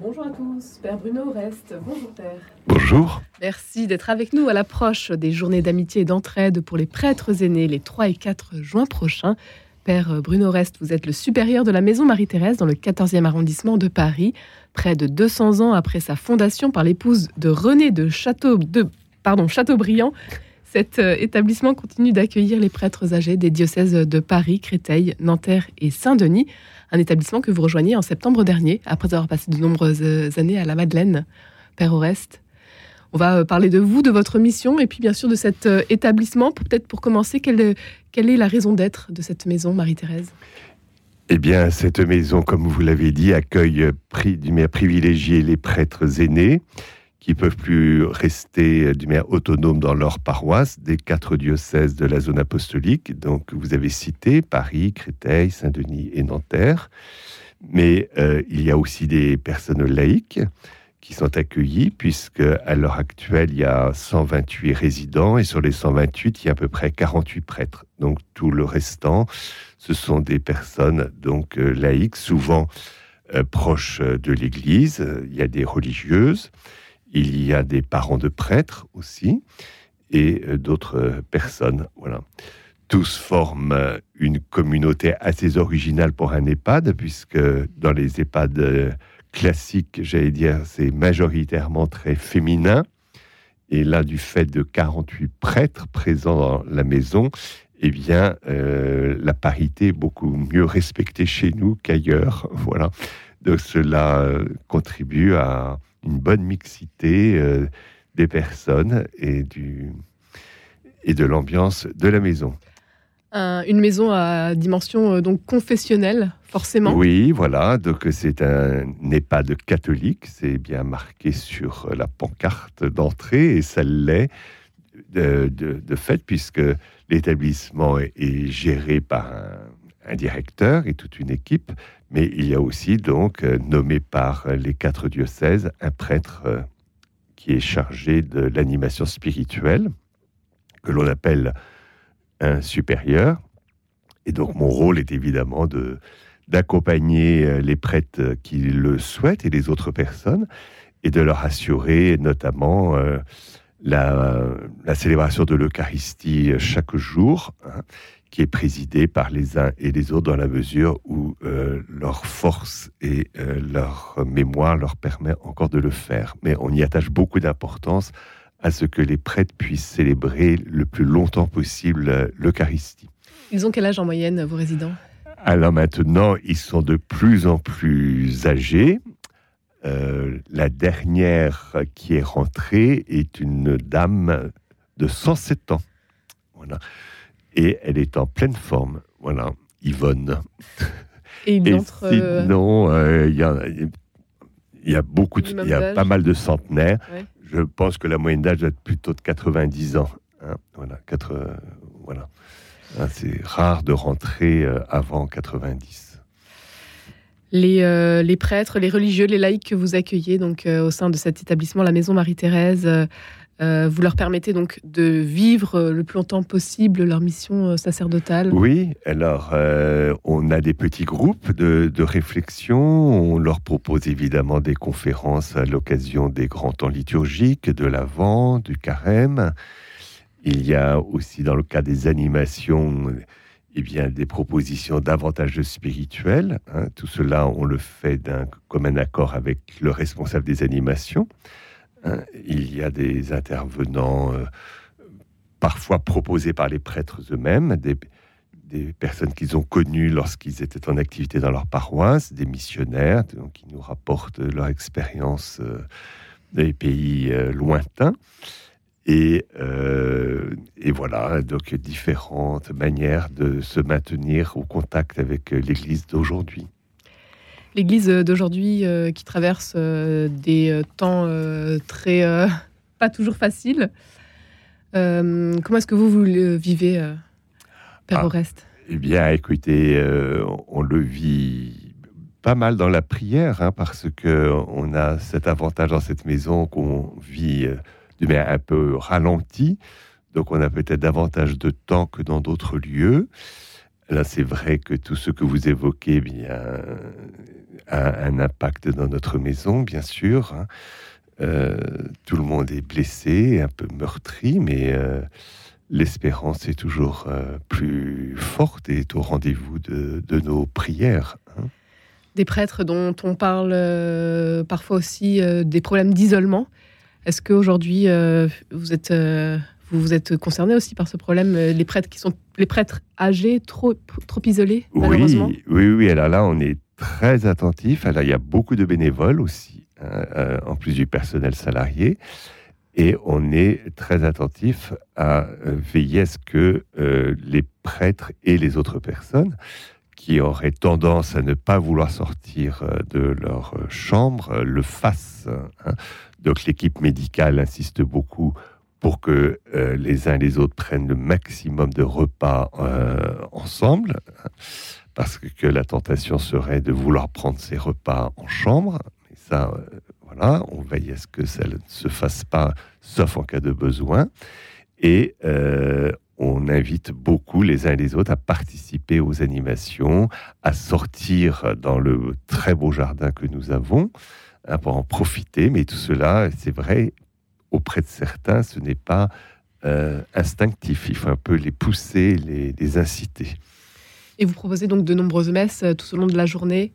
Bonjour à tous, Père Bruno reste. Bonjour Père. Bonjour. Merci d'être avec nous à l'approche des journées d'amitié et d'entraide pour les prêtres aînés les 3 et 4 juin prochains. Père Bruno Reste, vous êtes le supérieur de la Maison Marie-Thérèse dans le 14e arrondissement de Paris. Près de 200 ans après sa fondation par l'épouse de René de, Château, de pardon, Chateaubriand, cet euh, établissement continue d'accueillir les prêtres âgés des diocèses de Paris, Créteil, Nanterre et Saint-Denis un établissement que vous rejoignez en septembre dernier, après avoir passé de nombreuses euh, années à la Madeleine, Père Oreste. On va euh, parler de vous, de votre mission, et puis bien sûr de cet établissement. Peut-être pour commencer, quelle, est la raison d'être de cette maison, Marie-Thérèse? Eh bien, cette maison, comme vous l'avez dit, accueille privilégiée les prêtres aînés qui peuvent plus rester d'une manière autonome dans leur paroisse des quatre diocèses de la zone apostolique. Donc, vous avez cité Paris, Créteil, Saint-Denis et Nanterre. Mais euh, il y a aussi des personnes laïques qui sont accueillies, puisque à l'heure actuelle, il y a 128 résidents et sur les 128, il y a à peu près 48 prêtres. Donc tout le restant, ce sont des personnes donc euh, laïques, souvent euh, proches de l'Église. Il y a des religieuses, il y a des parents de prêtres aussi et euh, d'autres euh, personnes. Voilà. Tous forment euh, une communauté assez originale pour un EHPAD, puisque dans les EHPAD classiques, j'allais dire, c'est majoritairement très féminin. Et là, du fait de 48 prêtres présents dans la maison, eh bien, la parité est beaucoup mieux respectée chez nous qu'ailleurs. Voilà. Donc, cela contribue à une bonne mixité euh, des personnes et, du, et de l'ambiance de la maison. une maison à dimension euh, donc confessionnelle, forcément. Oui, voilà. Donc c'est un EHPAD catholique, c'est bien marqué sur la pancarte d'entrée et ça l'est de, de, fait puisque l'établissement est, géré par un, directeur et toute une équipe, mais il y a aussi donc euh, nommé par les quatre diocèses un prêtre euh, qui est chargé de l'animation spirituelle, que l'on appelle un supérieur. Et donc mon rôle est évidemment de d'accompagner euh, les prêtres qui le souhaitent et les autres personnes, et de leur assurer notamment la, célébration de l'Eucharistie chaque jour. Hein, qui est présidé par les uns et les autres dans la mesure où euh, leur force et euh, leur mémoire leur permet encore de le faire. Mais on y attache beaucoup d'importance à ce que les prêtres puissent célébrer le plus longtemps possible euh, l'Eucharistie. Ils ont quel âge en moyenne, vos résidents? Alors maintenant, ils sont de plus en plus âgés. la dernière qui est rentrée est une dame de 107 ans. Voilà et elle est en pleine forme. Voilà, Yvonne. Et, il entre. Euh, non, euh, il y, a, y, a beaucoup, il y a pas mal de centenaires. Je pense que la moyenne d'âge doit être plutôt de 90 ans. Hein. voilà, 4, euh, voilà. Hein, c'est rare de rentrer avant 90. Les, les, prêtres, les religieux, les laïcs que vous accueillez donc au sein de cet établissement, la Maison Marie-Thérèse, euh, vous leur permettez donc de vivre euh, le plus longtemps possible leur mission euh, sacerdotale? Oui, alors on a des petits groupes de, réflexion, on leur propose évidemment des conférences à l'occasion des grands temps liturgiques, de l'Avent, du Carême. Il y a aussi dans le cas des animations eh bien, des propositions davantage spirituelles. Hein. Tout cela, on le fait d'un commun accord avec le responsable des animations. Hein, il y a des intervenants euh, parfois proposés par les prêtres eux-mêmes, des, personnes qu'ils ont connues lorsqu'ils étaient en activité dans leur paroisse, des missionnaires qui nous rapportent leur expérience euh, des pays euh, lointains. Et, et, voilà, donc différentes manières de se maintenir au contact avec l'Église d'aujourd'hui l'Église d'aujourd'hui euh, qui traverse euh, des euh, temps très pas toujours faciles. comment est-ce que vous, vous le vivez, Père ah, Oreste Eh bien, écoutez, on le vit pas mal dans la prière, hein, parce que on a cet avantage dans cette maison qu'on vit manière un peu ralentie. Donc, on a peut-être davantage de temps que dans d'autres lieux. Là, c'est vrai que tout ce que vous évoquez eh a un impact dans notre maison, bien sûr. Hein. Euh, tout le monde est blessé, un peu meurtri, mais euh, l'espérance est toujours euh, plus forte et est au rendez-vous de, nos prières. Hein. Des prêtres dont on parle parfois aussi des problèmes d'isolement. Est-ce qu'aujourd'hui, vous êtes vous, vous êtes concerné aussi par ce problème, les prêtres qui sont les prêtres âgés, trop, trop isolés, malheureusement Oui, oui, oui. Alors là, on est très attentif. Alors, il y a beaucoup de bénévoles aussi, hein, euh, en plus du personnel salarié. Et on est très attentif à euh, veiller à ce que euh, les prêtres et les autres personnes qui auraient tendance à ne pas vouloir sortir de leur chambre le fassent. Hein. Donc l'équipe médicale insiste beaucoup pour que les uns et les autres prennent le maximum de repas ensemble. Hein parce que la tentation serait de vouloir prendre ses repas en chambre. Mais ça, euh, voilà, on veille à ce que ça ne se fasse pas, sauf en cas de besoin. Et euh, on invite beaucoup les uns et les autres à participer aux animations, à sortir dans le très beau jardin que nous avons, hein, pour en profiter. Mais tout cela, c'est vrai, auprès de certains, ce n'est pas euh, instinctif. Il faut un peu les pousser, les inciter. Et vous proposez donc de nombreuses messes euh, tout au long de la journée?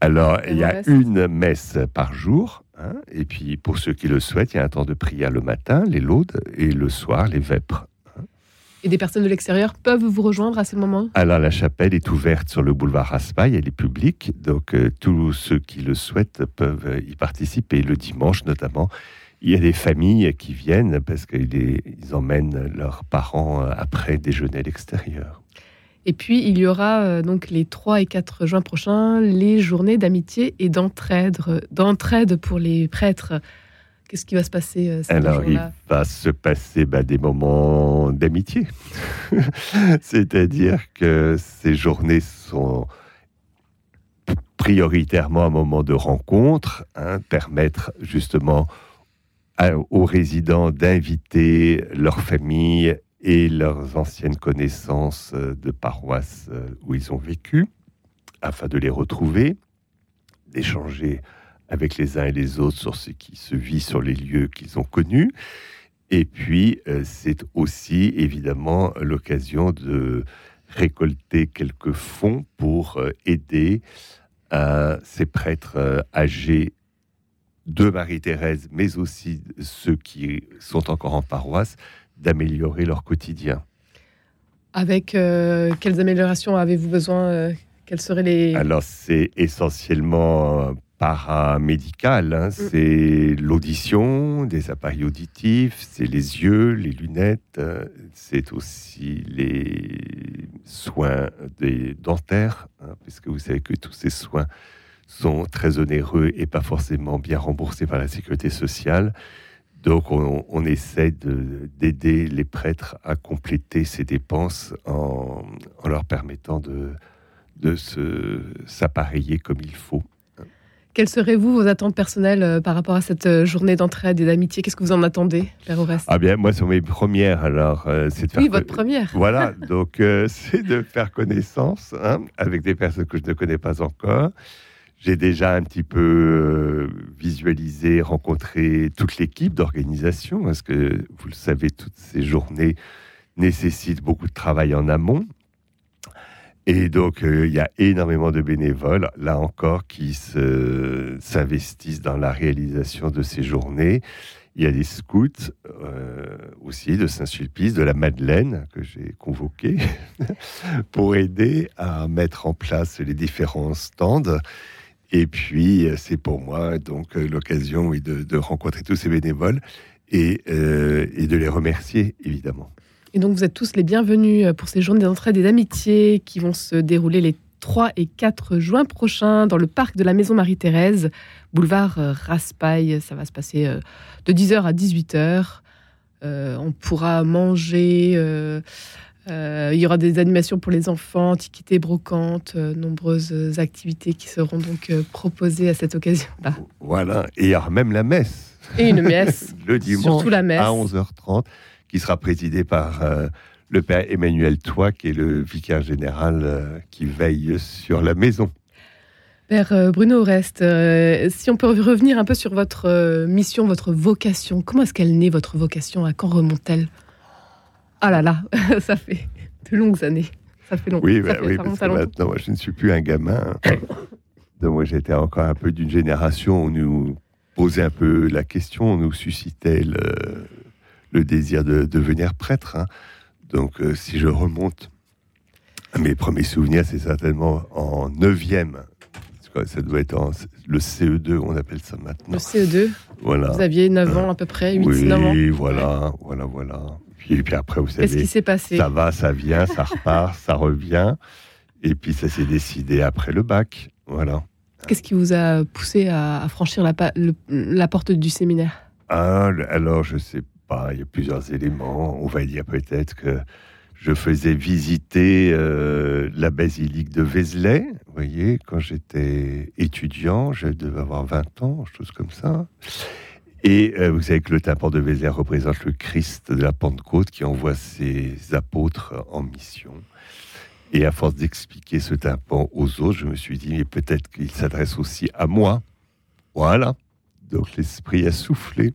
Alors, il y a une messe par jour. Hein, et puis, pour ceux qui le souhaitent, il y a un temps de prière le matin, les laudes, et le soir, les vêpres. Hein. Et des personnes de l'extérieur peuvent vous rejoindre à ces moments Alors, la chapelle est ouverte sur le boulevard Raspail, elle est publique, donc euh, tous ceux qui le souhaitent peuvent y participer, le dimanche notamment. Il y a des familles qui viennent parce qu'ils emmènent leurs parents euh, après déjeuner à l'extérieur. Et puis, il y aura euh, donc les 3 et 4 juin prochains les journées d'amitié et d'entraide. D'entraide pour les prêtres. Qu'est-ce qui va se passer euh, Alors, il va se passer bah, des moments d'amitié. C'est-à-dire que ces journées sont prioritairement un moment de rencontre, hein, permettre justement aux résidents d'inviter leur famille et leurs anciennes connaissances euh, de paroisses euh, où ils ont vécu, afin de les retrouver, d'échanger avec les uns et les autres sur ce qui se vit sur les lieux qu'ils ont connus. Et puis, euh, c'est aussi évidemment l'occasion de récolter quelques fonds pour aider ces prêtres âgés de Marie-Thérèse, mais aussi ceux qui sont encore en paroisse, d'améliorer leur quotidien. Avec euh, quelles améliorations avez-vous besoin euh, Quelles seraient les... Alors c'est essentiellement paramédical, hein. mm. c'est l'audition, des appareils auditifs, c'est les yeux, les lunettes, euh, c'est aussi les soins des dentaires, hein, puisque vous savez que tous ces soins sont très onéreux et pas forcément bien remboursés par la sécurité sociale. Donc on, essaie d'aider les prêtres à compléter ces dépenses en, leur permettant de, de s'appareiller comme il faut. Quelles seraient, vous, vos attentes personnelles euh, par rapport à cette euh, journée d'entraide et d'amitié? Qu'est-ce que vous en attendez, Père Oreste Ah bien, moi, c'est mes premières, alors, euh, c'est de faire... Oui, votre première Voilà, donc c'est de faire connaissance hein, avec des personnes que je ne connais pas encore, j'ai déjà un petit peu euh, visualisé, rencontré toute l'équipe d'organisation, parce que vous le savez, toutes ces journées nécessitent beaucoup de travail en amont. Et donc, euh, il y a énormément de bénévoles, là encore, qui s'investissent dans la réalisation de ces journées. Il y a des scouts euh, aussi de Saint-Sulpice, de la Madeleine, que j'ai convoqué pour aider à mettre en place les différents stands. Et puis, euh, c'est pour moi donc euh, l'occasion de, rencontrer tous ces bénévoles et, euh, et, de les remercier, évidemment. Et donc, vous êtes tous les bienvenus pour ces journées d'entraide et d'amitié qui vont se dérouler les 3 et 4 juin prochains dans le parc de la Maison Marie-Thérèse, boulevard Raspail. Ça va se passer de 10h à 18h. on pourra manger euh, il y aura des animations pour les enfants, antiquités, brocantes, euh, nombreuses activités qui seront donc euh, proposées à cette occasion-là. Voilà, et il y aura même la messe. Et une messe. le dimanche Surtout la messe. à 11h30, qui sera présidée par le père Emmanuel Toit, qui est le vicaire général euh, qui veille sur la maison. Père euh, Bruno Reste, euh, si on peut revenir un peu sur votre mission, votre vocation, comment est-ce qu'elle naît, votre vocation? À quand remonte-t-elle? Ah là là, ça fait de longues années. Ça fait long. Oui, bah oui parce que maintenant, moi, je ne suis plus un gamin. Donc, moi, j'étais encore un peu d'une génération où nous posait un peu la question, nous suscitait le, désir de, devenir prêtre. Hein. Donc, euh, si je remonte à mes premiers souvenirs, c'est certainement en 9e. Ça doit être en, le CE2, on appelle ça maintenant. Le CE2 Voilà. Vous aviez 9 ans à peu près, 8, oui, 9 ans Oui, voilà, voilà, voilà. Puis, puis après, vous savez. S'est passé Ça va, ça vient, ça repart, ça revient. Et puis, ça s'est décidé après le bac. Voilà. Qu'est-ce qui vous a poussé à, franchir la, la porte du séminaire? Ah, Alors, je sais il y a plusieurs éléments. On va dire peut-être que je faisais visiter euh, la basilique de Vézelay, vous voyez, quand j'étais étudiant, je devais avoir 20 ans, chose comme ça. Et euh, vous savez que le tympan de Vézelay représente le Christ de la Pentecôte qui envoie ses apôtres en mission. Et à force d'expliquer ce tympan aux autres, je me suis dit, mais peut-être qu'il s'adresse aussi à moi. Voilà. Donc l'esprit a soufflé.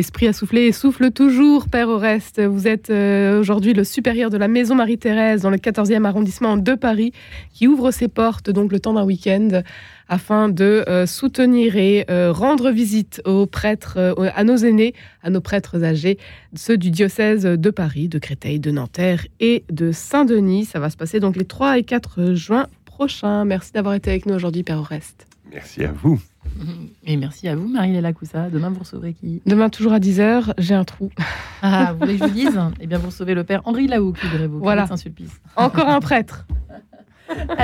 Esprit à souffler et souffle toujours, Père Oreste. Vous êtes euh, aujourd'hui le supérieur de la Maison Marie-Thérèse dans le 14e arrondissement de Paris, qui ouvre ses portes donc le temps d'un week-end afin de euh, soutenir et euh, rendre visite aux prêtres, à nos aînés, à nos prêtres âgés, ceux du diocèse de Paris, de Créteil, de Nanterre et de Saint-Denis. Ça va se passer donc les 3 et 4 juin prochains. Merci d'avoir été avec nous aujourd'hui, Père Oreste. Merci à vous. Et merci à vous, Marie-Léla Coussa. Demain, vous recevrez qui? Demain, toujours à 10h, j'ai un trou. Ah, vous voulez que je vous dise? Eh bien, vous recevez le père Henri Laou, qui vous voilà. Saint-Sulpice. Encore un prêtre.